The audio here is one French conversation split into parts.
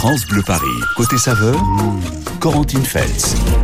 France Bleu Paris. Côté saveur,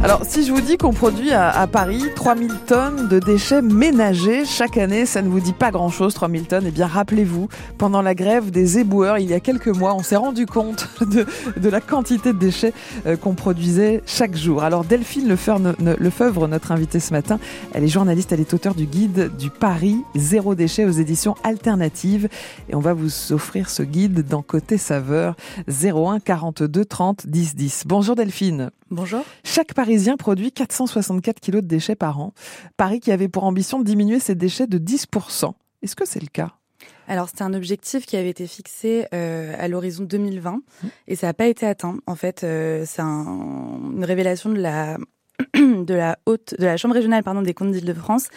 Alors, si je vous dis qu'on produit à, Paris 3000 tonnes de déchets ménagers chaque année, ça ne vous dit pas grand-chose, 3000 tonnes. Eh bien, rappelez-vous, pendant la grève des éboueurs, il y a quelques mois, on s'est rendu compte de, la quantité de déchets euh, qu'on produisait chaque jour. Alors, Delphine Lefeuvre, notre invitée ce matin, elle est journaliste, elle est auteure du guide du Paris Zéro déchet aux éditions alternatives. Et on va vous offrir ce guide dans Côté Saveur 01 42 30 10 10. Bonjour Delphine. Bonjour. Chaque Parisien produit 464 kilos de déchets par an. Paris qui avait pour ambition de diminuer ses déchets de 10%. Est-ce que c'est le cas? Alors c'était un objectif qui avait été fixé euh, à l'horizon 2020 mmh. et ça n'a pas été atteint. En fait, euh, c'est un, une révélation de la de la haute, de la chambre régionale pardon des comptes d'Île-de-France,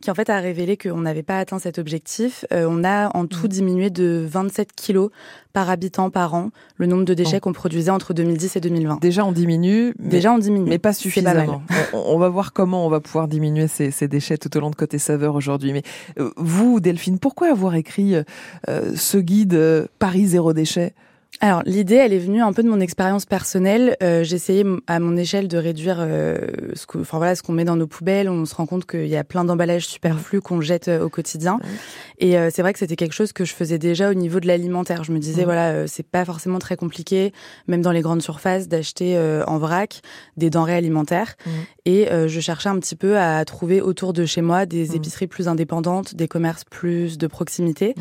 qui en fait a révélé qu'on n'avait pas atteint cet objectif. Euh, on a en tout mmh. diminué de 27 kilos par habitant par an le nombre de déchets qu'on produisait entre 2010 et 2020. Déjà on diminue. Déjà on diminue, mais pas suffisamment. on, on, va voir comment on va pouvoir diminuer ces, ces déchets tout au long de côté saveur aujourd'hui. Mais euh, vous, Delphine, pourquoi avoir écrit euh, ce guide euh, Paris zéro déchet? Alors l'idée, elle est venue un peu de mon expérience personnelle. Euh, essayé à mon échelle de réduire euh, ce que, enfin voilà, ce qu'on met dans nos poubelles. On se rend compte qu'il y a plein d'emballages superflus qu'on jette euh, au quotidien. Et euh, c'est vrai que c'était quelque chose que je faisais déjà au niveau de l'alimentaire. Je me disais voilà, euh, c'est pas forcément très compliqué, même dans les grandes surfaces, d'acheter en vrac des denrées alimentaires. Et je cherchais un petit peu à trouver autour de chez moi des épiceries plus indépendantes, des commerces plus de proximité,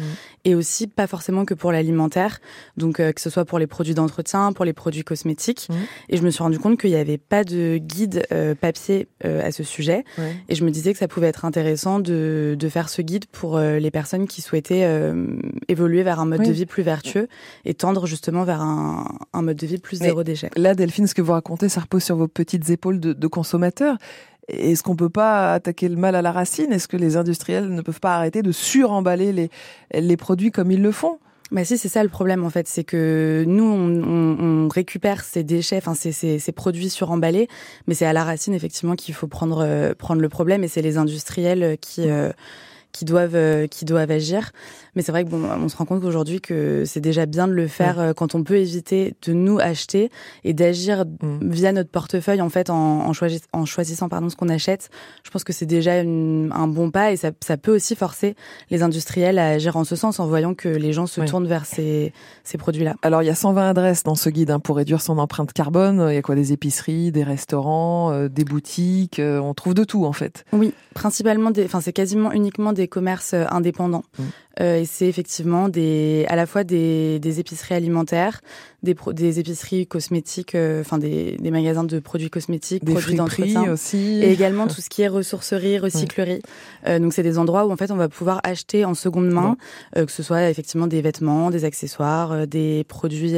et aussi pas forcément que pour l'alimentaire. Donc que ce soit pour les produits d'entretien, pour les produits cosmétiques. Mmh. Et je me suis rendu compte qu'il n'y avait pas de guide euh, papier euh, à ce sujet. Ouais. Et je me disais que ça pouvait être intéressant de, de faire ce guide pour euh, les personnes qui souhaitaient évoluer vers un mode oui. de vie plus vertueux et tendre justement vers un, un mode de vie plus Mais zéro déchet. Là, Delphine, ce que vous racontez, ça repose sur vos petites épaules de, de consommateurs. Est-ce qu'on peut pas attaquer le mal à la racine? Est-ce que les industriels ne peuvent pas arrêter de suremballer les, les produits comme ils le font? Bah si, c'est ça le problème en fait, c'est que nous on, on, on, récupère ces déchets, enfin ces, ces, ces produits suremballés, mais c'est à la racine effectivement qu'il faut prendre euh, prendre le problème et c'est les industriels qui euh, qui doivent euh, qui doivent agir. Mais c'est vrai que bon, on se rend compte qu'aujourd'hui que c'est déjà bien de le faire ouais. quand on peut éviter de nous acheter et d'agir mmh. via notre portefeuille en fait en, en, choisi, en choisissant pardon ce qu'on achète. Je pense que c'est déjà une, un bon pas et ça, ça peut aussi forcer les industriels à agir en ce sens en voyant que les gens se ouais. tournent vers ces, ces produits-là. Alors il y a 120 adresses dans ce guide hein, pour réduire son empreinte carbone. Il y a quoi? Des épiceries, des restaurants, euh, des boutiques. Euh, on trouve de tout en fait. Oui, principalement des, enfin c'est quasiment uniquement des commerces euh, indépendants. Mmh. Euh, et c'est effectivement des, à la fois des, des épiceries alimentaires, des, pro, des épiceries cosmétiques, euh, enfin des, des, magasins de produits cosmétiques, des produits d'entretien aussi, et également tout ce qui est ressourcerie, recyclerie. Ouais. Euh, donc c'est des endroits où en fait on va pouvoir acheter en seconde main, que ce soit effectivement des vêtements, des accessoires, des produits,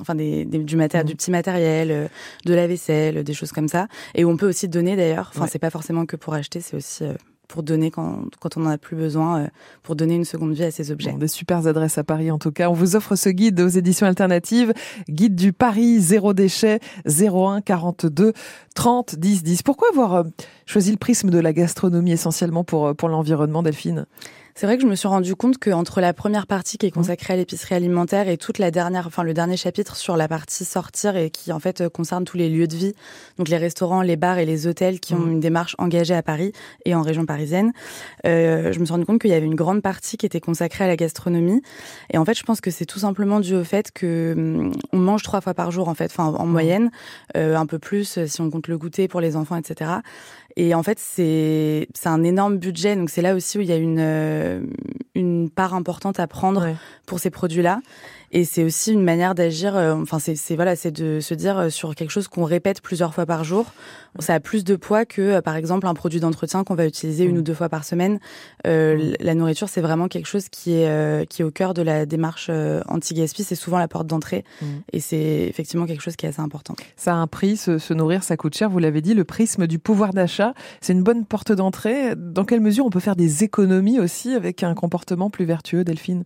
enfin des, des, du matériel, mmh. du petit matériel, de la vaisselle, des choses comme ça, et où on peut aussi donner d'ailleurs. Enfin ouais. c'est pas forcément que pour acheter, c'est aussi pour donner quand, quand on n'en a plus besoin, euh, pour donner une seconde vie à ces objets. Bon, des super adresses à Paris en tout cas. On vous offre ce guide aux éditions alternatives, guide du Paris zéro déchet 01 42 30 10 10. Pourquoi avoir euh, choisi le prisme de la gastronomie essentiellement pour, euh, pour l'environnement, Delphine c'est vrai que je me suis rendu compte qu'entre la première partie qui est consacrée à l'épicerie alimentaire et toute la dernière, enfin le dernier chapitre sur la partie sortir et qui en fait concerne tous les lieux de vie, donc les restaurants, les bars et les hôtels qui ont une démarche engagée à Paris et en région parisienne, euh, je me suis rendu compte qu'il y avait une grande partie qui était consacrée à la gastronomie. Et en fait, je pense que c'est tout simplement dû au fait que hum, on mange trois fois par jour en fait, enfin en moyenne, euh, un peu plus si on compte le goûter pour les enfants, etc. Et en fait, c'est c'est un énorme budget, donc c'est là aussi où il y a une euh, une part importante à prendre ouais. pour ces produits-là. Et c'est aussi une manière d'agir. Euh, enfin, c'est voilà, c'est de se dire euh, sur quelque chose qu'on répète plusieurs fois par jour. Ça a plus de poids que, euh, par exemple, un produit d'entretien qu'on va utiliser une mmh. ou deux fois par semaine. Euh, mmh. La nourriture, c'est vraiment quelque chose qui est euh, qui est au cœur de la démarche anti-gaspi. C'est souvent la porte d'entrée, mmh. et c'est effectivement quelque chose qui est assez important. Ça a un prix, se, se nourrir, ça coûte cher. Vous l'avez dit, le prisme du pouvoir d'achat, c'est une bonne porte d'entrée. Dans quelle mesure on peut faire des économies aussi avec un comportement plus vertueux, Delphine?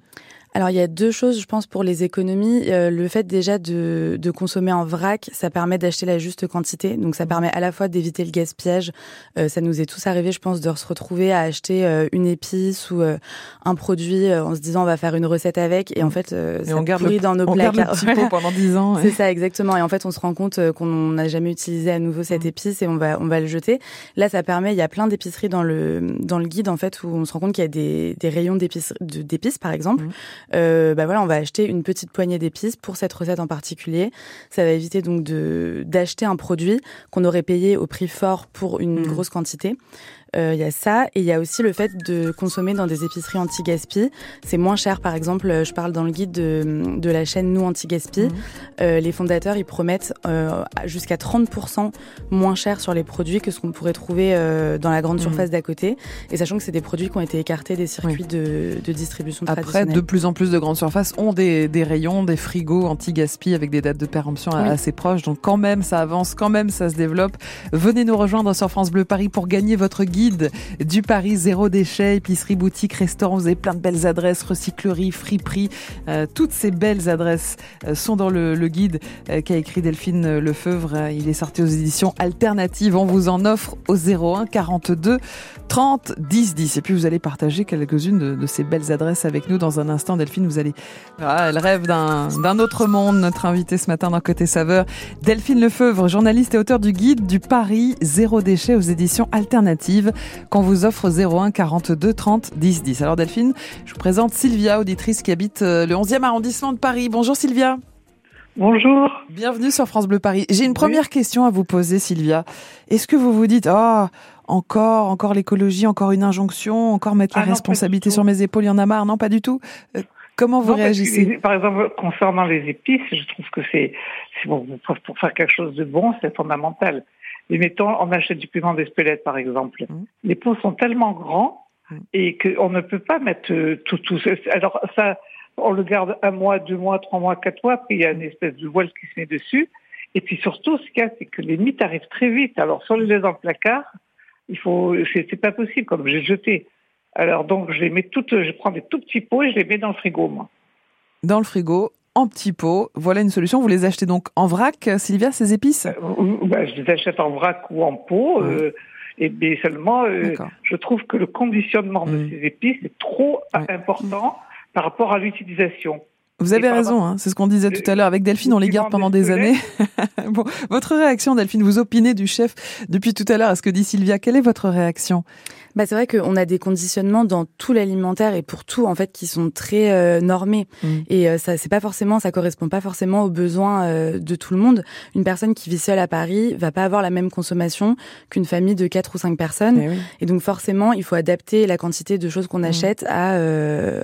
Alors il y a deux choses, je pense, pour les économies. Euh, le fait déjà de, de, consommer en vrac, ça permet d'acheter la juste quantité. Donc ça permet à la fois d'éviter le gaspillage. Euh, ça nous est tous arrivé, je pense, de se retrouver à acheter euh, une épice ou euh, un produit en se disant on va faire une recette avec et en fait ça on garde pourrit dans nos on placards. Garde le petit pot pendant 10 ans. C'est ça exactement. Et en fait on se rend compte qu'on n'a jamais utilisé à nouveau cette épice et on va on va le jeter. Là ça permet, il y a plein d'épiceries dans le dans le guide en fait où on se rend compte qu'il y a des, des rayons d'épices d'épices par exemple. Mmh. Euh, bah voilà, on va acheter une petite poignée d'épices pour cette recette en particulier. Ça va éviter donc de d'acheter un produit qu'on aurait payé au prix fort pour une mmh. grosse quantité. Euh, il y a ça et il y a aussi le fait de consommer dans des épiceries anti-gaspi. C'est moins cher, par exemple, je parle dans le guide de, de la chaîne Nous Anti-Gaspi. Mmh. Euh, les fondateurs, ils promettent euh, jusqu'à 30% moins cher sur les produits que ce qu'on pourrait trouver euh, dans la grande surface mmh. d'à côté. Et sachant que c'est des produits qui ont été écartés des circuits oui. de, de, distribution Après, traditionnels. de plus en plus de grandes surfaces ont des, des rayons, des frigos anti-gaspi avec des dates de péremption oui. assez proches. Donc quand même, ça avance, quand même, ça se développe. Venez nous rejoindre sur France Bleu Paris pour gagner votre guide du Paris zéro déchet, épicerie, boutique, restaurant. Vous avez plein de belles adresses, recyclerie, friperie. Euh, toutes ces belles adresses euh, sont dans le, guide euh, qu'a écrit Delphine Lefeuvre. Il est sorti aux éditions alternatives. On vous en offre au 01 42 30 10 10. Et puis vous allez partager quelques-unes de, de, ces belles adresses avec nous dans un instant. Delphine, vous allez, ah, elle rêve d'un autre monde. Notre invité ce matin dans Côté Saveur, Delphine Lefeuvre, journaliste et auteur du guide du Paris zéro déchet aux éditions alternatives qu'on vous offre 01 42 30 10 10. Alors Delphine, je vous présente Sylvia, auditrice qui habite le 11e arrondissement de Paris. Bonjour Sylvia. Bonjour. Bienvenue sur France Bleu Paris. J'ai une première oui. question à vous poser Sylvia. Est-ce que vous vous dites oh encore encore l'écologie, encore une injonction, encore mettre la ah non, responsabilité sur mes épaules, il y en a marre? Non, pas du tout. Euh, Comment vous non, réagissez? Par exemple, concernant les épices, je trouve que c'est bon, pour faire quelque chose de bon, c'est fondamental. Mais mettons, on achète du piment d'Espelette, par exemple. Mmh. Les pots sont tellement grands mmh. et qu'on ne peut pas mettre euh, tout, tout. Alors ça, on le garde un mois, deux mois, trois mois, quatre mois. Puis il y a une espèce de voile qui se met dessus. Et puis surtout, ce qu'il y a, c'est que les mythes arrivent très vite. Alors, si on les laisse dans le placard, il faut, c'est pas possible, comme j'ai jeté. Alors donc, je les mets toutes, je prends des tout petits pots et je les mets dans le frigo, moi. Dans le frigo, en petits pots. Voilà une solution. Vous les achetez donc en vrac, Sylvia, ces épices? Euh, ben, Je les achète en vrac ou en pot. Euh, et mais seulement, euh, je trouve que le conditionnement mmh. de ces épices est trop important par rapport à l'utilisation. Vous avez raison, hein, c'est ce qu'on disait tout à l'heure avec Delphine, on les garde pendant des années. bon, votre réaction, Delphine, vous opinez du chef depuis tout à l'heure à ce que dit Sylvia. Quelle est votre réaction? Bah, c'est vrai qu'on a des conditionnements dans tout l'alimentaire et pour tout en fait qui sont très euh, normés mmh. et euh, ça c'est pas forcément ça correspond pas forcément aux besoins euh, de tout le monde. Une personne qui vit seule à Paris va pas avoir la même consommation qu'une famille de quatre ou cinq personnes Eh oui. et donc forcément il faut adapter la quantité de choses qu'on Mmh. achète à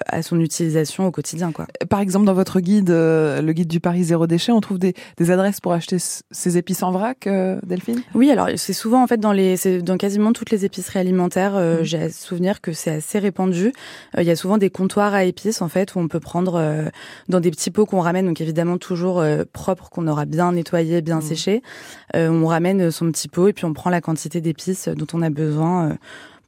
à son utilisation au quotidien quoi. Par exemple dans votre guide le guide du Paris zéro déchet, on trouve des, des adresses pour acheter ces épices en vrac, Delphine? Oui, alors c'est souvent en fait dans les dans quasiment toutes les épiceries alimentaires euh, mmh. j'ai souvenir que c'est assez répandu. Euh, il y a souvent des comptoirs à épices en fait où on peut prendre euh, dans des petits pots qu'on ramène, donc évidemment toujours euh, propres qu'on aura bien nettoyé, bien mmh. séché. on ramène son petit pot et puis on prend la quantité d'épices dont on a besoin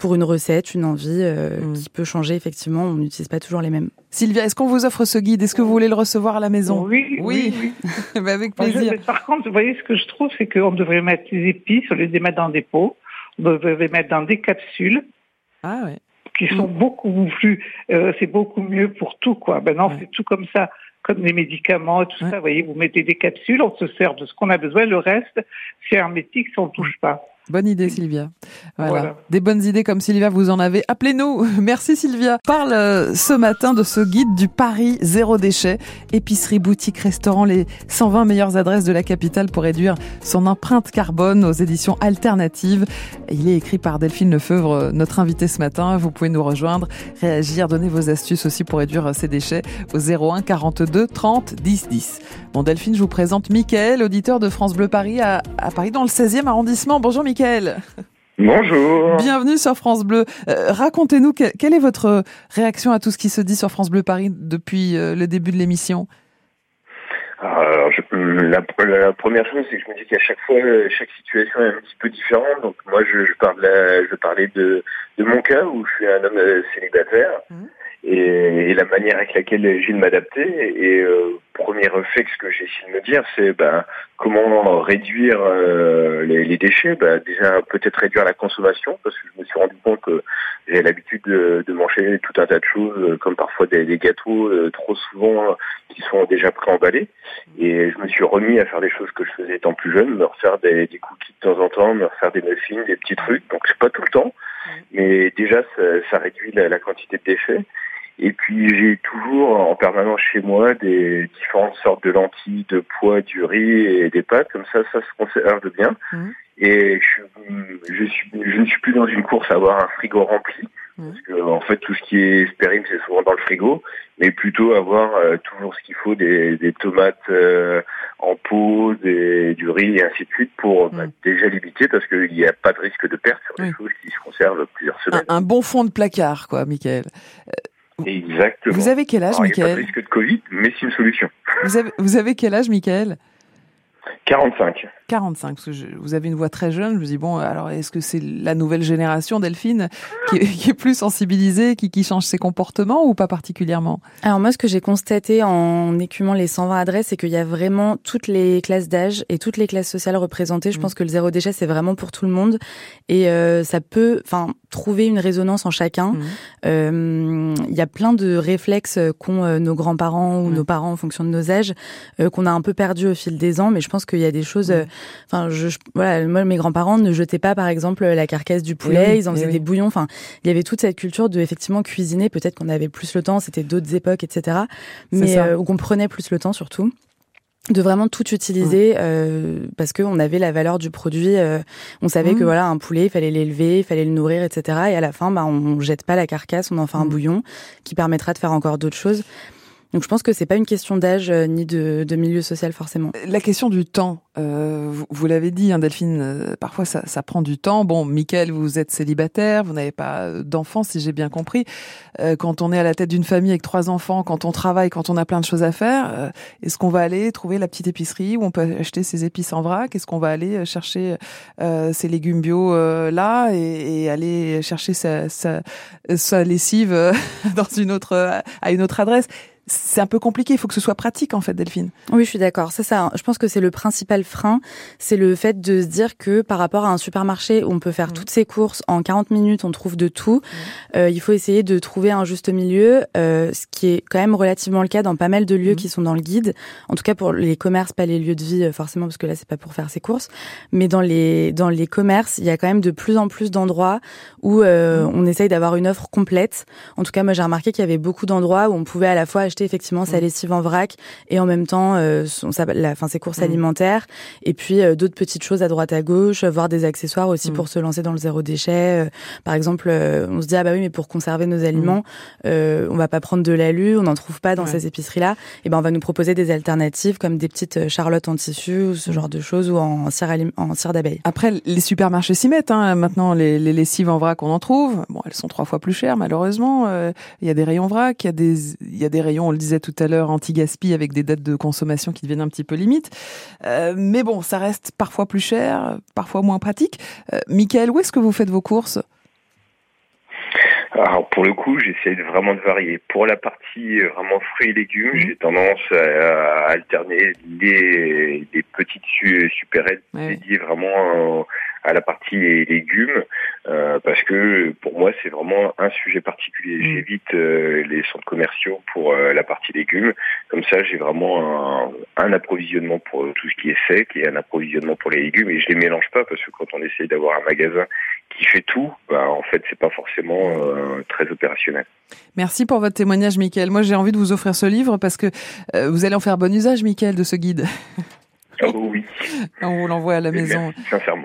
pour une recette, une envie mmh. qui peut changer effectivement. On n'utilise pas toujours les mêmes. Sylvia, est-ce qu'on vous offre ce guide? Est-ce que vous voulez le recevoir à la maison? Oui, oui. oui. bah avec plaisir. Je, par contre, vous voyez, ce que je trouve, c'est qu'on devrait mettre les épices, au lieu de les mettre dans des pots, on devrait les mettre dans des capsules ah ouais. qui sont mmh. beaucoup plus, euh, c'est beaucoup mieux pour tout quoi. Maintenant ouais. c'est tout comme ça, comme les médicaments et tout ouais. ça. Vous voyez, vous mettez des capsules, on se sert de ce qu'on a besoin, le reste c'est hermétique, ça on touche pas. Bonne idée, Sylvia. Voilà. voilà. Des bonnes idées comme Sylvia, vous en avez. Appelez-nous. Merci, Sylvia. Parle euh, ce matin de ce guide du Paris zéro déchet. Épicerie, boutique, restaurant, les 120 meilleures adresses de la capitale pour réduire son empreinte carbone aux éditions alternatives. Il est écrit par Delphine Lefeuvre, euh, notre invitée ce matin. Vous pouvez nous rejoindre, réagir, donner vos astuces aussi pour réduire ses déchets au 01 42 30 10 10. Bon, Delphine, je vous présente Mickaël, auditeur de France Bleu Paris à, à Paris dans le 16e arrondissement. Bonjour, Mickaël. Bonjour. Bienvenue sur France Bleu. Euh, Racontez-nous que, quelle est votre réaction à tout ce qui se dit sur France Bleu Paris depuis euh, le début de l'émission? Alors, je, la, la, première chose, c'est que je me dis qu'à chaque fois, chaque situation est un petit peu différente. Donc moi, je, je, parle, je parlais de, de mon cas où je suis un homme célibataire. Mmh. Et, la manière avec laquelle j'ai de m'adapter. Et euh, premier réflexe que j'ai essayé de me dire, c'est ben, comment réduire euh, les, déchets? Ben, déjà peut-être réduire la consommation, parce que je me suis rendu compte que j'ai l'habitude de, manger tout un tas de choses, comme parfois des, gâteaux, euh, trop souvent qui sont déjà pré-emballés. Et je me suis remis à faire des choses que je faisais étant plus jeune, me refaire des, des cookies de temps en temps, me refaire des muffins, des petits trucs. Donc c'est pas tout le temps, mais déjà ça, ça réduit la, la quantité de déchets. Et puis j'ai toujours en permanence chez moi des différentes sortes de lentilles, de pois, du riz et des pâtes. Comme ça, ça se conserve bien. Mmh. Et je, je, suis, je ne suis plus dans une course à avoir un frigo rempli. Mmh. Parce que en fait, tout ce qui est spérime, c'est souvent dans le frigo. Mais plutôt avoir euh, toujours ce qu'il faut, des, des tomates euh, en pot, des, du riz et ainsi de suite pour bah, mmh. déjà limiter parce qu'il n'y a pas de risque de perte sur des choses qui se conservent plusieurs semaines. Un, un bon fond de placard, quoi, Michael. Exactement. Vous avez quel âge, Michael Il n'y a pas de risque de Covid, mais c'est une solution. Vous avez, vous avez quel âge, Michael? 45. 45, parce que vous avez une voix très jeune. Je me dis, bon, alors est-ce que c'est la nouvelle génération, Delphine, qui est, plus sensibilisée, qui, qui, change ses comportements ou pas particulièrement? Alors moi, ce que j'ai constaté en écumant les 120 adresses, c'est qu'il y a vraiment toutes les classes d'âge et toutes les classes sociales représentées. Je mm. pense que le zéro déchet, c'est vraiment pour tout le monde. Et euh, ça peut, enfin, trouver une résonance en chacun. Mmh. Euh, il y a plein de réflexes qu'ont euh, nos grands-parents ou mmh. nos parents en fonction de nos âges euh, qu'on a un peu perdu au fil des ans. Mais je pense qu'il y a des choses. Mmh. Enfin, je, voilà, moi mes grands-parents ne jetaient pas par exemple la carcasse du poulet, ils en faisaient des bouillons. Enfin, il y avait toute cette culture de effectivement cuisiner. Peut-être qu'on avait plus le temps, c'était d'autres époques, etc. Mais euh, qu'on prenait plus le temps surtout de vraiment tout utiliser euh, parce qu'on avait la valeur du produit. Euh, on savait que mmh. voilà un poulet, il fallait l'élever, il fallait le nourrir, etc. Et à la fin, bah, on jette pas la carcasse, on en fait un mmh. bouillon qui permettra de faire encore d'autres choses. Donc je pense que c'est pas une question d'âge euh, ni de, de, milieu social forcément. La question du temps, euh, vous, l'avez dit, hein, Delphine, euh, parfois ça, ça, prend du temps. Bon, Michael, vous êtes célibataire, vous n'avez pas euh, d'enfants, si j'ai bien compris. Euh, quand on est à la tête d'une famille avec trois enfants, quand on travaille, quand on a plein de choses à faire, est-ce qu'on va aller trouver la petite épicerie où on peut acheter ses épices en vrac? Est-ce qu'on va aller chercher ses légumes bio là et, et, aller chercher sa, sa, sa lessive dans une autre à une autre adresse? C'est un peu compliqué. Il faut que ce soit pratique, en fait, Delphine. Oui, je suis d'accord. C'est ça. Je pense que c'est le principal frein. C'est le fait de se dire que par rapport à un supermarché où on peut faire mmh. toutes ses courses en 40 minutes, on trouve de tout. Mmh. Euh, il faut essayer de trouver un juste milieu, euh, ce qui est quand même relativement le cas dans pas mal de lieux mmh. qui sont dans le guide. En tout cas, pour les commerces, pas les lieux de vie, euh, forcément, parce que là, c'est pas pour faire ses courses. Mais dans les, dans les commerces, il y a quand même de plus en plus d'endroits où euh, on essaye d'avoir une offre complète. En tout cas, moi, j'ai remarqué qu'il y avait beaucoup d'endroits où on pouvait à la fois effectivement sa mm. lessive en vrac et en même temps euh, son, sa, la, fin, ses courses mm. alimentaires et puis euh, d'autres petites choses à droite à gauche, voir des accessoires aussi mm. pour se lancer dans le zéro déchet. Euh, par exemple, on se dit ah bah oui mais pour conserver nos aliments, on va pas prendre de l'alu, on n'en trouve pas dans ces épiceries là. Et ben on va nous proposer des alternatives comme des petites charlottes en tissu ou ce genre de choses ou en cire en cire d'abeille. Après les supermarchés s'y mettent hein. maintenant les, les, lessives en vrac on en trouve. Bon elles sont trois fois plus chères malheureusement. Il y a des rayons vrac, il y a des il y a des rayons on le disait tout à l'heure, anti-gaspi avec des dates de consommation qui deviennent un petit peu limites. Euh, mais bon, ça reste parfois plus cher, parfois moins pratique. Euh, Michael, où est-ce que vous faites vos courses? Alors pour le coup, j'essaie vraiment de varier. Pour la partie euh, vraiment fruits et légumes, mmh. j'ai tendance à, alterner les, petites supérettes dédiées vraiment à la partie légumes euh, parce que pour moi c'est vraiment un sujet particulier. Mm. J'évite euh, les centres commerciaux pour euh, la partie légumes. Comme ça j'ai vraiment un, approvisionnement pour tout ce qui est sec et un approvisionnement pour les légumes et je les mélange pas parce que quand on essaye d'avoir un magasin qui fait tout, bah, en fait c'est pas forcément très opérationnel. Merci pour votre témoignage, Mickaël. Moi, j'ai envie de vous offrir ce livre parce que vous allez en faire bon usage, Mickaël, de ce guide. Oh oui. On vous l'envoie à la maison.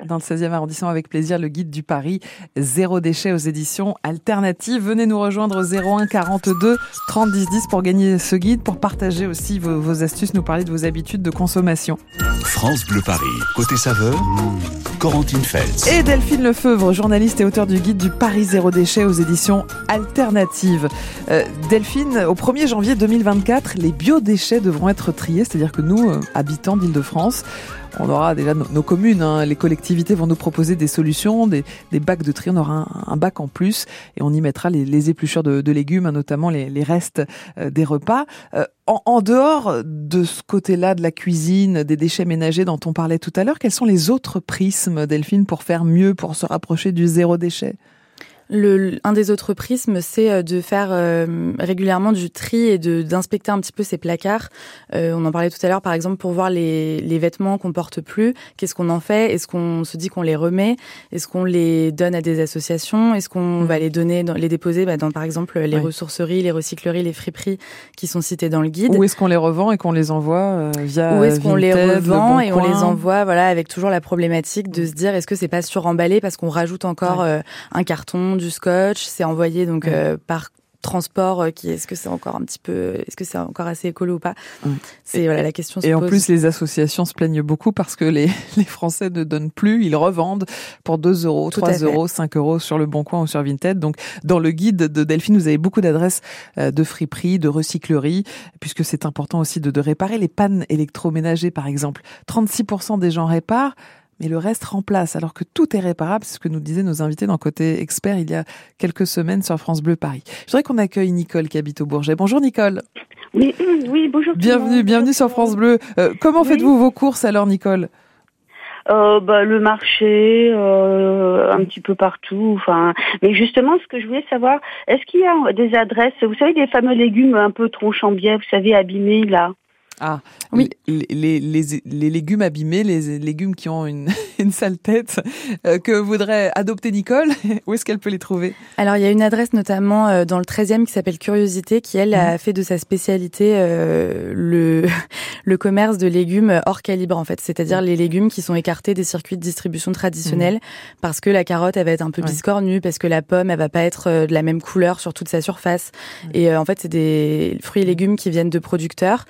Dans le 16e arrondissement avec plaisir, le guide du Paris, zéro déchet aux éditions alternatives. Venez nous rejoindre au 01 42 30 10 10 pour gagner ce guide, pour partager aussi vos, astuces, nous parler de vos habitudes de consommation. France Bleu Paris, côté saveur. Mmh. Corentine Feltz. Et Delphine Lefeuvre, journaliste et auteur du guide du Paris Zéro Déchet aux éditions alternatives. Euh, Delphine, au 1er janvier 2024, les biodéchets devront être triés, c'est-à-dire que nous, euh, habitants d'Île-de-France, on aura déjà nos, communes, hein. les collectivités vont nous proposer des solutions, des, bacs de tri, on aura un, bac en plus et on y mettra les, épluchures de, légumes, hein, notamment les, restes euh, des repas. En, dehors de ce côté-là de la cuisine, des déchets ménagers dont on parlait tout à l'heure, quels sont les autres prismes, Delphine, pour faire mieux, pour se rapprocher du zéro déchet? Le, un des autres prismes, c'est euh, de faire euh, régulièrement du tri et de d'inspecter un petit peu ces placards. Euh, on en parlait tout à l'heure, par exemple, pour voir les, les vêtements qu'on porte plus. Qu'est-ce qu'on en fait? Est-ce qu'on se dit qu'on les remet? Est-ce qu'on les donne à des associations? Est-ce qu'on va les donner, dans, les déposer bah, dans, par exemple, les ressourceries, les recycleries, les friperies qui sont cités dans le guide? Ou est-ce qu'on les revend et qu'on les envoie via Ou est-ce qu'on les revend et on les envoie, voilà, avec toujours la problématique de se dire est-ce que c'est pas suremballé parce qu'on rajoute encore un carton du scotch, c'est envoyé donc euh, par transport euh, qui est-ce que c'est encore un petit peu est-ce que c'est encore assez écolo ou pas c'est voilà la question se et en plus les associations se plaignent beaucoup parce que les, les Français ne donnent plus ils revendent pour 2 euros 3 euros 5 euros sur le Bon Coin ou sur Vinted. Donc dans le guide de Delphine vous avez beaucoup d'adresses euh, de friperie de recyclerie puisque c'est important aussi de, de réparer les pannes électroménagers par exemple. 36% des gens réparent mais le reste remplace, alors que tout est réparable, c'est ce que nous disaient nos invités dans Côté Expert il y a quelques semaines sur France Bleu Paris. Je voudrais qu'on accueille Nicole qui habite au Bourget. Bonjour Nicole. Oui, oui bonjour. Bienvenue, bienvenue sur France Bleu. Euh, comment faites-vous vos courses alors Nicole? Euh, bah, le marché, euh, un petit peu partout. Enfin, mais justement, ce que je voulais savoir, est-ce qu'il y a des adresses Vous savez, des fameux légumes un peu tronchambiers, vous savez, abîmés là? Ah, oui. Les, les, les, légumes abîmés, les légumes qui ont une, une sale tête, euh, que voudrait adopter Nicole, où est-ce qu'elle peut les trouver? Alors, il y a une adresse notamment euh, dans le 13e qui s'appelle Curiosité, qui, elle, a mhm. fait de sa spécialité euh, le, le commerce de légumes hors calibre, en fait. C'est-à-dire les légumes qui sont écartés des circuits de distribution traditionnels, mhm. parce que la carotte, elle va être un peu biscornue, parce que la pomme, elle va pas être de la même couleur sur toute sa surface. Et en fait, c'est des fruits et légumes qui viennent de producteurs.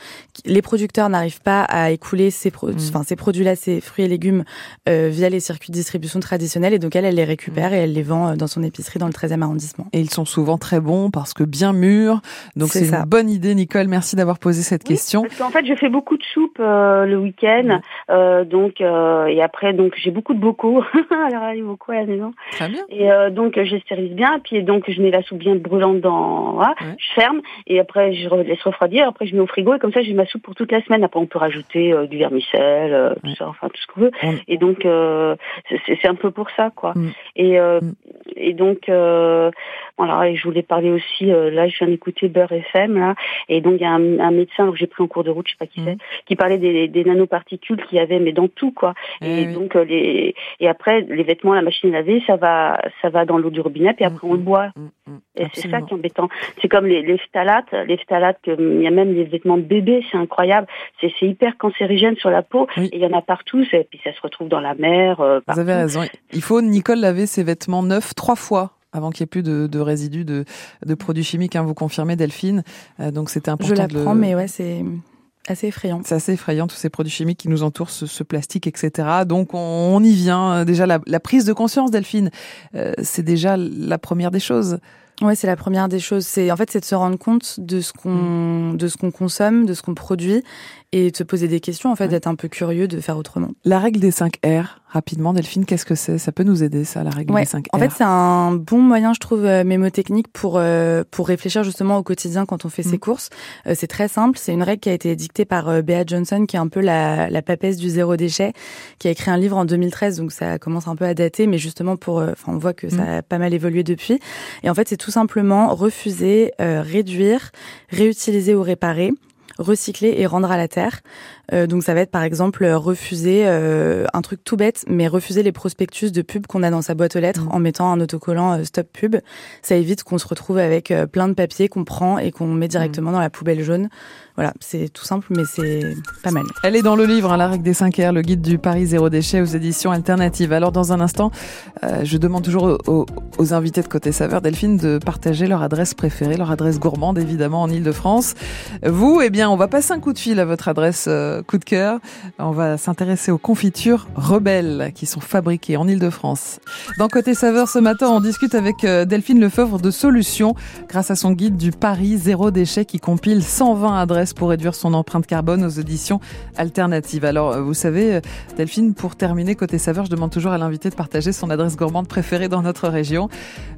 Les producteurs n'arrivent pas à écouler ces, mm. enfin, ces produits-là, ces fruits et légumes, euh, via les circuits de distribution traditionnels. Et donc, elle, elle les récupère mm. et elle les vend euh, dans son épicerie dans le 13e arrondissement. Et ils sont souvent très bons parce que bien mûrs. Donc, c'est une bonne idée, Nicole. Merci d'avoir posé cette question. Parce qu'en fait, je fais beaucoup de soupe euh, le week-end. Mm. donc, et après, donc, j'ai beaucoup de bocaux. Alors, il y a beaucoup à la maison. Très bien. Et donc, je stérilise bien. Puis, donc, je mets la soupe bien brûlante dans, voilà, je ferme. Et après, je laisse refroidir. Après, je mets au frigo. Et comme ça, j'ai ma soupe pour toute la semaine. Après, on peut rajouter euh, du vermicelle, euh, tout ça, enfin tout ce qu'on veut. Et donc, euh, c'est un peu pour ça, quoi. Mm. Et, mm. et donc, voilà, et je voulais parler aussi, là, je viens d'écouter Beurre FM, là, et donc il y a un, médecin que j'ai pris en cours de route, je sais pas qui c'est, mm. qui parlait des, des nanoparticules qu'il y avait, mais dans tout, quoi. Eh et donc, les, et après, les vêtements, la machine à laver, ça va, ça va dans l'eau du robinet, puis après, on le boit. Et c'est ça qui est embêtant. C'est comme les, les phtalates, les phtalates, il y a même les vêtements de bébé, c'est incroyable. C'est hyper cancérigène sur la peau. Et il y en a partout, et puis ça se retrouve dans la mer. Euh, Vous avez raison. Il faut, Nicole, laver ses vêtements neufs trois fois avant qu'il n'y ait plus de, de résidus de, de, produits chimiques. Hein, vous confirmez, Delphine. Euh, donc c'était important. Je l'apprends, mais ouais, c'est assez effrayant. C'est assez effrayant, tous ces produits chimiques qui nous entourent, ce, plastique, etc. Donc on, y vient. Déjà, la, la prise de conscience, Delphine, euh, c'est déjà la première des choses. Ouais, c'est la première des choses. C'est en fait, c'est de se rendre compte de ce qu'on, mm. de ce qu'on consomme, de ce qu'on produit, et de se poser des questions. En fait, d'être un peu curieux, de faire autrement. La règle des 5 R, rapidement, Delphine, qu'est-ce que c'est? Ça peut nous aider, ça, la règle des 5 R. En fait, c'est un bon moyen, je trouve, euh, mémotechnique pour euh, pour réfléchir justement au quotidien quand on fait ses mm. courses. Euh, c'est très simple. C'est une règle qui a été dictée par Bea Johnson, qui est un peu la, la papesse du zéro déchet, qui a écrit un livre en 2013, donc ça commence un peu à dater, mais justement pour, enfin, on voit que ça mm. a pas mal évolué depuis. Et en fait, c'est tout simplement refuser, euh, réduire, réutiliser ou réparer recycler et rendre à la terre. Euh, donc ça va être par exemple refuser euh, un truc tout bête, mais refuser les prospectus de pub qu'on a dans sa boîte aux lettres mmh. en mettant un autocollant stop pub. Ça évite qu'on se retrouve avec plein de papiers qu'on prend et qu'on met directement mmh. dans la poubelle jaune. Voilà, c'est tout simple, mais c'est pas mal. Elle est dans le livre, hein, La règle des 5 R, le guide du Paris zéro déchet aux éditions alternatives. Alors, dans un instant, euh, je demande toujours aux, invités de Côté Saveur, Delphine, de partager leur adresse préférée, leur adresse gourmande, évidemment, en Ile-de-France. Vous, eh bien, on va passer un coup de fil à votre adresse euh, coup de cœur. On va s'intéresser aux confitures rebelles qui sont fabriquées en Ile-de-France. Dans Côté Saveur, ce matin, on discute avec euh, Delphine Lefebvre de Solutions grâce à son guide du Paris zéro déchet qui compile 120 adresses pour réduire son empreinte carbone aux éditions alternatives. Alors, euh, vous savez, Delphine, pour terminer Côté Saveur, je demande toujours à l'invité de partager son adresse gourmande préférée dans notre région.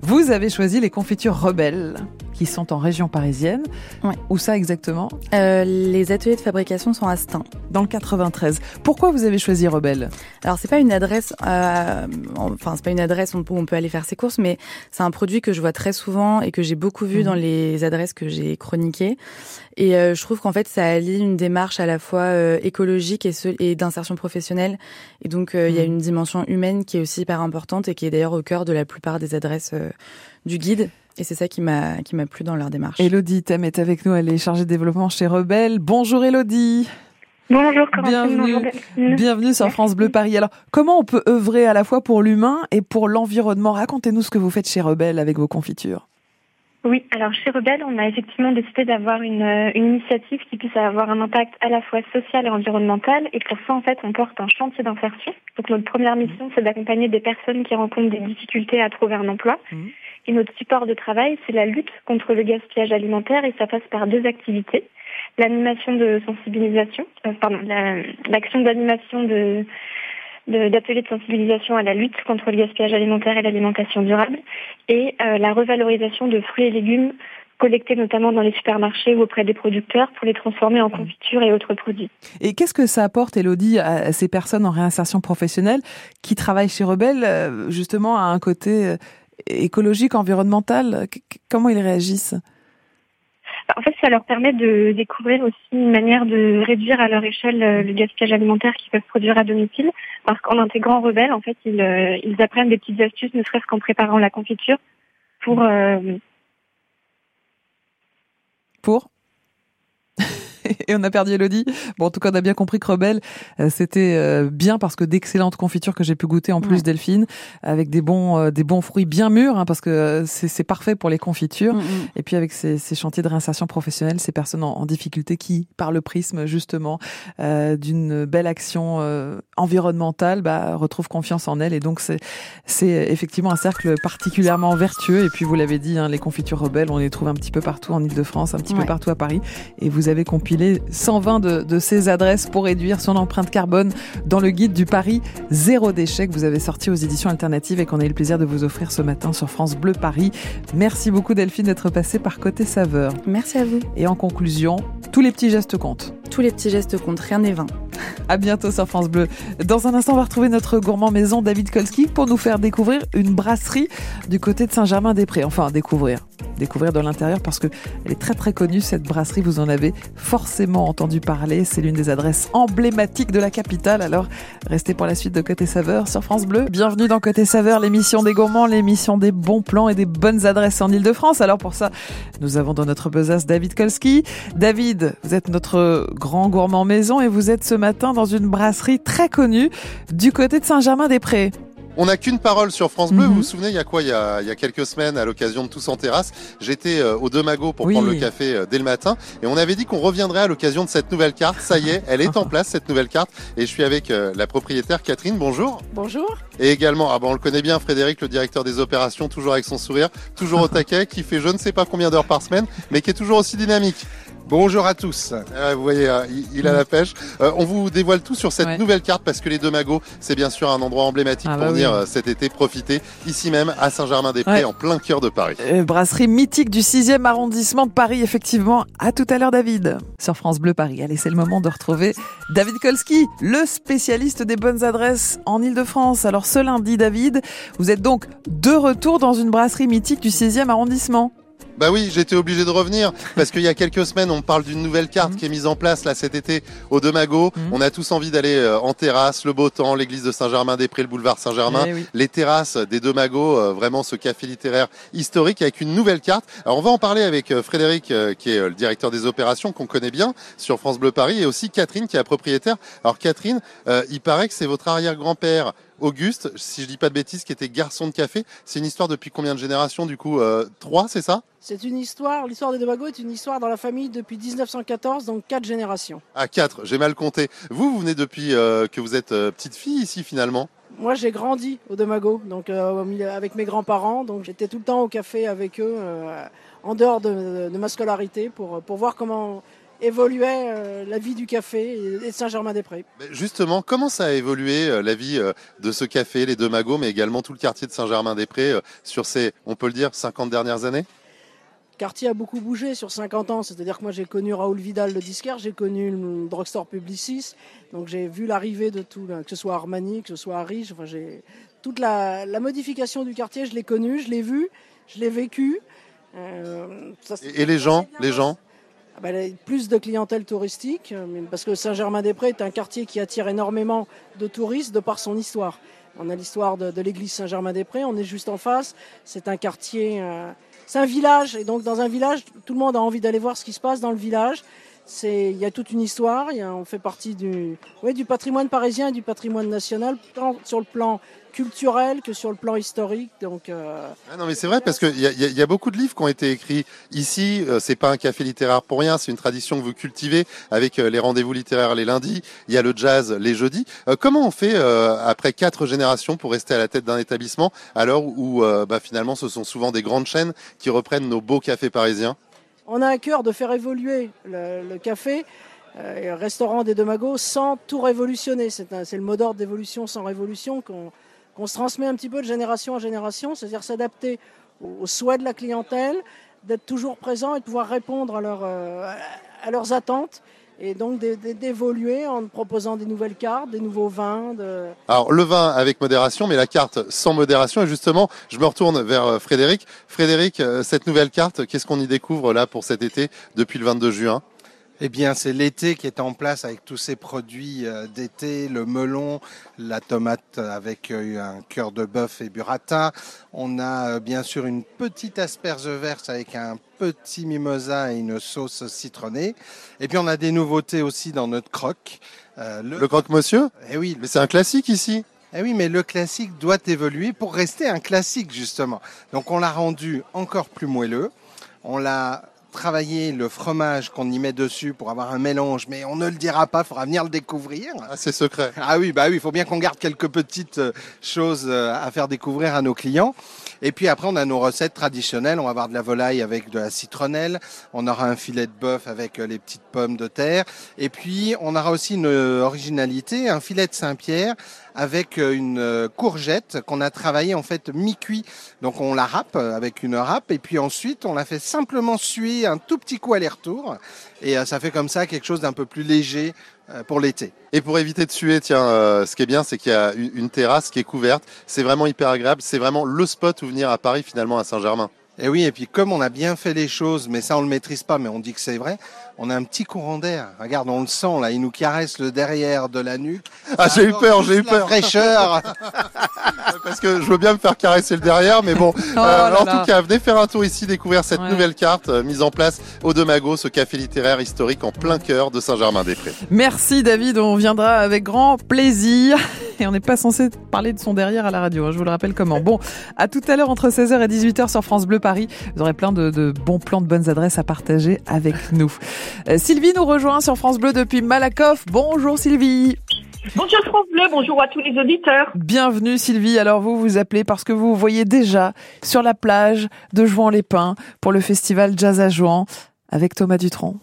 Vous avez choisi les confitures rebelles qui sont en région parisienne. Où ça exactement? Euh, Les ateliers de fabrication sont à Stein. Dans le 93. Pourquoi vous avez choisi Rebelle? Alors c'est pas une adresse, euh, enfin c'est pas une adresse où on peut aller faire ses courses, mais c'est un produit que je vois très souvent et que j'ai beaucoup vu mhm. dans les adresses que j'ai chroniquées. Et euh, je trouve qu'en fait ça allie une démarche à la fois euh, écologique et, et d'insertion professionnelle. Et donc il y a mhm. une dimension humaine qui est aussi hyper importante et qui est d'ailleurs au cœur de la plupart des adresses du guide. Et c'est ça qui m'a qui m'a plu dans leur démarche. Elodie Thème est avec nous, elle est chargée de développement chez Rebelle. Bonjour Elodie. Bonjour, bienvenue, bienvenue sur France Bleu Paris. Alors, comment on peut œuvrer à la fois pour l'humain et pour l'environnement? Racontez-nous ce que vous faites chez Rebelle avec vos confitures. Oui, alors chez Rebelle, on a effectivement décidé d'avoir une, une, initiative qui puisse avoir un impact à la fois social et environnemental. Et pour ça, en fait, on porte un chantier d'insertion. Donc notre première mission, c'est d'accompagner des personnes qui rencontrent des difficultés à trouver un emploi. Mmh. Et notre support de travail, c'est la lutte contre le gaspillage alimentaire et ça passe par deux activités. L'animation de sensibilisation, euh, pardon, l'action d'animation de d'ateliers de, sensibilisation à la lutte contre le gaspillage alimentaire et l'alimentation durable et euh, la revalorisation de fruits et légumes collectés notamment dans les supermarchés ou auprès des producteurs pour les transformer en confiture et autres produits. Et qu'est-ce que ça apporte, Elodie, à ces personnes en réinsertion professionnelle qui travaillent chez Rebelle, euh, justement à un côté écologique, environnemental? Comment ils réagissent? En fait, ça leur permet de découvrir aussi une manière de réduire à leur échelle euh, le gaspillage alimentaire qu'ils peuvent produire à domicile, parce qu'en intégrant Rebelle, en fait, ils, euh, ils apprennent des petites astuces, ne serait-ce qu'en préparant la confiture, pour euh, pour et on a perdu Elodie. Bon, en tout cas, on a bien compris que Rebelle, euh, c'était euh, bien parce que d'excellentes confitures que j'ai pu goûter en plus, Delphine, avec des bons, euh, des bons fruits bien mûrs, hein, parce que c'est parfait pour les confitures. Mm, mm. Et puis avec ces, ces, chantiers de réinsertion professionnelle, ces personnes en, difficulté qui, par le prisme justement d'une belle action environnementale, bah, retrouvent confiance en elles. Et donc c'est effectivement un cercle particulièrement vertueux. Et puis vous l'avez dit, hein, les confitures Rebelles, on les trouve un petit peu partout en Ile-de-France, un petit peu partout à Paris. Et vous avez compilé 120 de, de ces adresses pour réduire son empreinte carbone dans le guide du Paris zéro déchet que vous avez sorti aux éditions alternatives et qu'on a eu le plaisir de vous offrir ce matin sur France Bleu Paris. Merci beaucoup Delphine d'être passée par Côté Saveur. Merci à vous. Et en conclusion, tous les petits gestes comptent. Tous les petits gestes comptent, rien n'est vain. À bientôt sur France Bleu. Dans un instant, on va retrouver notre gourmand maison David Kolski pour nous faire découvrir une brasserie du côté de Saint-Germain-des-Prés. Enfin, découvrir découvrir de l'intérieur parce que elle est très très connue cette brasserie. Vous en avez forcément entendu parler. C'est l'une des adresses emblématiques de la capitale. Alors restez pour la suite de Côté Saveur sur France Bleu. Bienvenue dans Côté Saveur, l'émission des gourmands, l'émission des bons plans et des bonnes adresses en Ile-de-France. Alors pour ça, nous avons dans notre besace David Kolski. David, vous êtes notre grand gourmand maison et vous êtes ce matin dans une brasserie très connue du côté de Saint-Germain-des-Prés. On n'a qu'une parole sur France Bleu. Vous mhm. vous souvenez, il y a quoi il y a, quelques semaines, à l'occasion de Tous en terrasse, j'étais euh, au Deux Magots pour prendre le café euh, dès le matin. Et on avait dit qu'on reviendrait à l'occasion de cette nouvelle carte. Ça y est, elle est en place, cette nouvelle carte. Et je suis avec euh, la propriétaire Catherine. Bonjour. Bonjour. Et également, ah bon, on le connaît bien, Frédéric, le directeur des opérations, toujours avec son sourire, toujours au taquet, qui fait je ne sais pas combien d'heures par semaine, mais qui est toujours aussi dynamique. Bonjour à tous. Ah, vous voyez, euh, il, a la pêche. Euh, on vous dévoile tout sur cette nouvelle carte parce que les deux magots, c'est bien sûr un endroit emblématique ah, pour bah venir euh, cet été profiter ici même à Saint-Germain-des-Prés en plein cœur de Paris. brasserie mythique du 6e arrondissement de Paris, effectivement. À tout à l'heure, David, sur France Bleu Paris. Allez, c'est le moment de retrouver David Kolski, le spécialiste des bonnes adresses en Ile-de-France. Alors, ce lundi, David, vous êtes donc de retour dans une brasserie mythique du 6e arrondissement. Bah oui, j'étais obligé de revenir parce qu'il y a quelques semaines, on parle d'une nouvelle carte mhm. qui est mise en place là cet été au Demago. Mhm. On a tous envie d'aller euh, en terrasse, le beau temps, l'église de Saint-Germain-des-Prés, le boulevard Saint-Germain, eh les terrasses des Demago, euh, vraiment ce café littéraire historique avec une nouvelle carte. Alors on va en parler avec euh, Frédéric qui est le directeur des opérations qu'on connaît bien sur France Bleu Paris et aussi Catherine qui est la propriétaire. Alors Catherine, il paraît que c'est votre arrière-grand-père Auguste, si je dis pas de bêtises, qui était garçon de café. C'est une histoire depuis combien de générations du coup Trois, c'est ça? C'est une histoire, l'histoire des Domago est une histoire dans la famille depuis 1914, donc quatre générations. Ah, quatre, j'ai mal compté. Vous, vous venez depuis que vous êtes petite fille ici finalement? Moi, j'ai grandi au Demago, donc avec mes grands-parents, donc j'étais tout le temps au café avec eux, en dehors de, de, ma scolarité, pour, pour voir comment évoluait euh, la vie du café et de Saint-Germain-des-Prés. Justement, comment ça a évolué euh, la vie euh, de ce café, les deux magots, mais également tout le quartier de Saint-Germain-des-Prés sur ces, on peut le dire, 50 dernières années? Le quartier a beaucoup bougé sur 50 ans, c'est-à-dire que moi j'ai connu Raoul Vidal le disquaire, j'ai connu le drugstore Publicis, donc j'ai vu l'arrivée de tout, que ce soit Armani, que ce soit Harry, enfin j'ai toute la, la, modification du quartier, je l'ai connu, je l'ai vu, je l'ai vécu. et les gens, les gens? Bah, plus de clientèle touristique, euh, parce que Saint-Germain-des-Prés est un quartier qui attire énormément de touristes de par son histoire. On a l'histoire de, l'église Saint-Germain-des-Prés, on est juste en face. C'est un quartier, euh, c'est un village, et donc dans un village, tout le monde a envie d'aller voir ce qui se passe dans le village. Il y a toute une histoire. on fait partie du, du patrimoine parisien et du patrimoine national, tant sur le plan culturel que sur le plan historique. Donc, euh, ah non, mais c'est vrai parce qu'il y, y, a beaucoup de livres qui ont été écrits ici. Euh, c'est pas un café littéraire pour rien. C'est une tradition que vous cultivez avec euh, les rendez-vous littéraires les lundis. Il y a le jazz les jeudis. comment on fait après quatre générations pour rester à la tête d'un établissement l'heure où bah, finalement ce sont souvent des grandes chaînes qui reprennent nos beaux cafés parisiens? On a à cœur de faire évoluer le, le café. Euh, restaurant des Demagos sans tout révolutionner. C'est le mot d'ordre d'évolution sans révolution qu'on se transmet un petit peu de génération en génération, c'est-à-dire s'adapter aux, souhaits de la clientèle, d'être toujours présent et de pouvoir répondre à, euh, à leurs attentes et donc d'évoluer en proposant des nouvelles cartes, des nouveaux vins. Alors le vin avec modération, mais la carte sans modération. Et justement, je me retourne vers euh, Frédéric. Frédéric, euh, cette nouvelle carte, qu'est-ce qu'on y découvre là pour cet été depuis le 22 juin? Eh bien, c'est l'été qui est en place avec tous ces produits euh, d'été, le melon, la tomate avec euh, un cœur de bœuf et burrata. On a euh, bien sûr une petite asperge verte avec un petit mimosa et une sauce citronnée. Et puis on a des nouveautés aussi dans notre croque. le... croque-monsieur Eh oui. Mais c'est un classique ici. Eh oui, mais le classique doit évoluer pour rester un classique justement. Donc on l'a rendu encore plus moelleux. On l'a travailler le fromage qu'on y met dessus pour avoir un mélange, mais on ne le dira pas, il faudra venir le découvrir. Ah, c'est secret. Ah oui, bah oui, il faut bien qu'on garde quelques petites euh, choses euh, à faire découvrir à nos clients. Et puis après, on a nos recettes traditionnelles. On va avoir de la volaille avec de la citronnelle. On aura un filet de bœuf avec euh, les petites pommes de terre. Et puis, on aura aussi une originalité, un filet de Saint-Pierre avec euh, une euh, courgette qu'on a travaillé en fait mi-cuit. Donc on la râpe avec une râpe et puis ensuite on la fait simplement suer un tout petit coup aller-retour et ça fait comme ça quelque chose d'un peu plus léger pour l'été. Et pour éviter de suer, tiens, ce qui est bien, c'est qu'il y a une terrasse qui est couverte. C'est vraiment hyper agréable. C'est vraiment le spot où venir à Paris finalement à Saint-Germain. Et oui, et puis comme on a bien fait les choses, mais ça on le maîtrise pas, mais on dit que c'est vrai, on a un petit courant d'air. Regarde, on le sent là, il nous caresse le derrière de la nuque. Ah, j'ai eu peur, j'ai eu peur. Fraîcheur. Parce que je veux bien me faire caresser le derrière, mais bon. Oh euh, en tout cas, venez faire un tour ici, découvrir cette nouvelle carte euh, mise en place au Demago, ce café littéraire historique en plein cœur de Saint-Germain-des-Prés. Merci David, on viendra avec grand plaisir. Et on n'est pas censé parler de son derrière à la radio, hein, je vous le rappelle comment. Bon, à tout à l'heure entre 16h et 18h sur France Bleu Paris. Vous aurez plein de, de bons plans, de bonnes adresses à partager avec nous. Euh, Sylvie nous rejoint sur France Bleu depuis Malakoff. Bonjour Sylvie. Bonjour France Bleu, bonjour à tous les auditeurs. Bienvenue Sylvie. Alors vous vous appelez parce que vous voyez déjà sur la plage de Jouan-les-Pins pour le festival Jazz à Jouan avec Thomas Dutronc.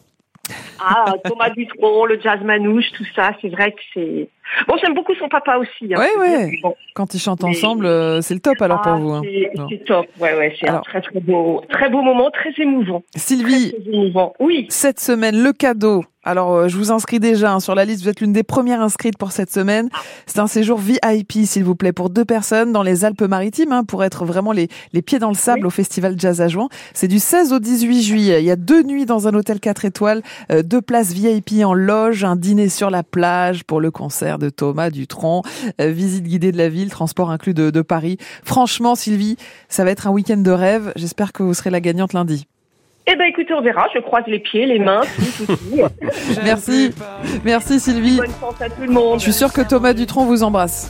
Ah, Thomas Dutronc, le jazz manouche, tout ça, c'est vrai que c'est Bon, j'aime beaucoup son papa aussi. Hein, oui, oui. Quand ils chantent ensemble, euh, c'est le top alors pour ah, vous. Hein. C'est top, ouais, ouais. C'est un très, très beau, très beau moment, très émouvant. Sylvie, oui. Cette semaine, le cadeau. Alors, euh, je vous inscris déjà hein, sur la liste. Vous êtes l'une des premières inscrites pour cette semaine. C'est un séjour VIP, s'il vous plaît, pour deux personnes dans les Alpes-Maritimes, hein, pour être vraiment les, les pieds dans le sable au Festival Jazz à Jouan. C'est du 16 au 18 juillet. Il y a deux nuits dans un hôtel 4 étoiles, euh, deux places VIP en loge, un dîner sur la plage pour le concert de Thomas Dutronc, euh, visite guidée de la ville, transport inclus de, de Paris. Franchement, Sylvie, ça va être un week-end de rêve. J'espère que vous serez la gagnante lundi. Eh ben écoutez, on verra. Je croise les pieds, les mains, tout, tout, tout. Merci, merci Sylvie. Bonne chance à tout le monde. Je suis sûre que Thomas Dutronc vous embrasse.